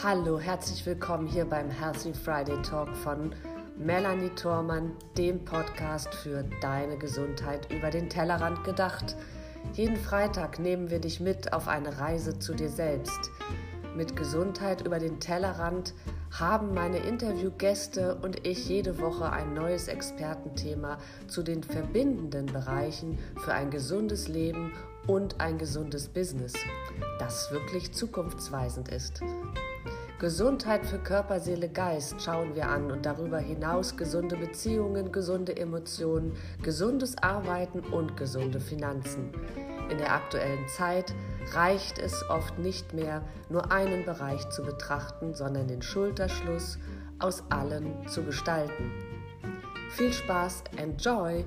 Hallo, herzlich willkommen hier beim Healthy Friday Talk von Melanie Thormann, dem Podcast für deine Gesundheit über den Tellerrand gedacht. Jeden Freitag nehmen wir dich mit auf eine Reise zu dir selbst. Mit Gesundheit über den Tellerrand haben meine Interviewgäste und ich jede Woche ein neues Expertenthema zu den verbindenden Bereichen für ein gesundes Leben und ein gesundes Business, das wirklich zukunftsweisend ist. Gesundheit für Körper, Seele, Geist schauen wir an und darüber hinaus gesunde Beziehungen, gesunde Emotionen, gesundes Arbeiten und gesunde Finanzen. In der aktuellen Zeit reicht es oft nicht mehr, nur einen Bereich zu betrachten, sondern den Schulterschluss aus allen zu gestalten. Viel Spaß, enjoy!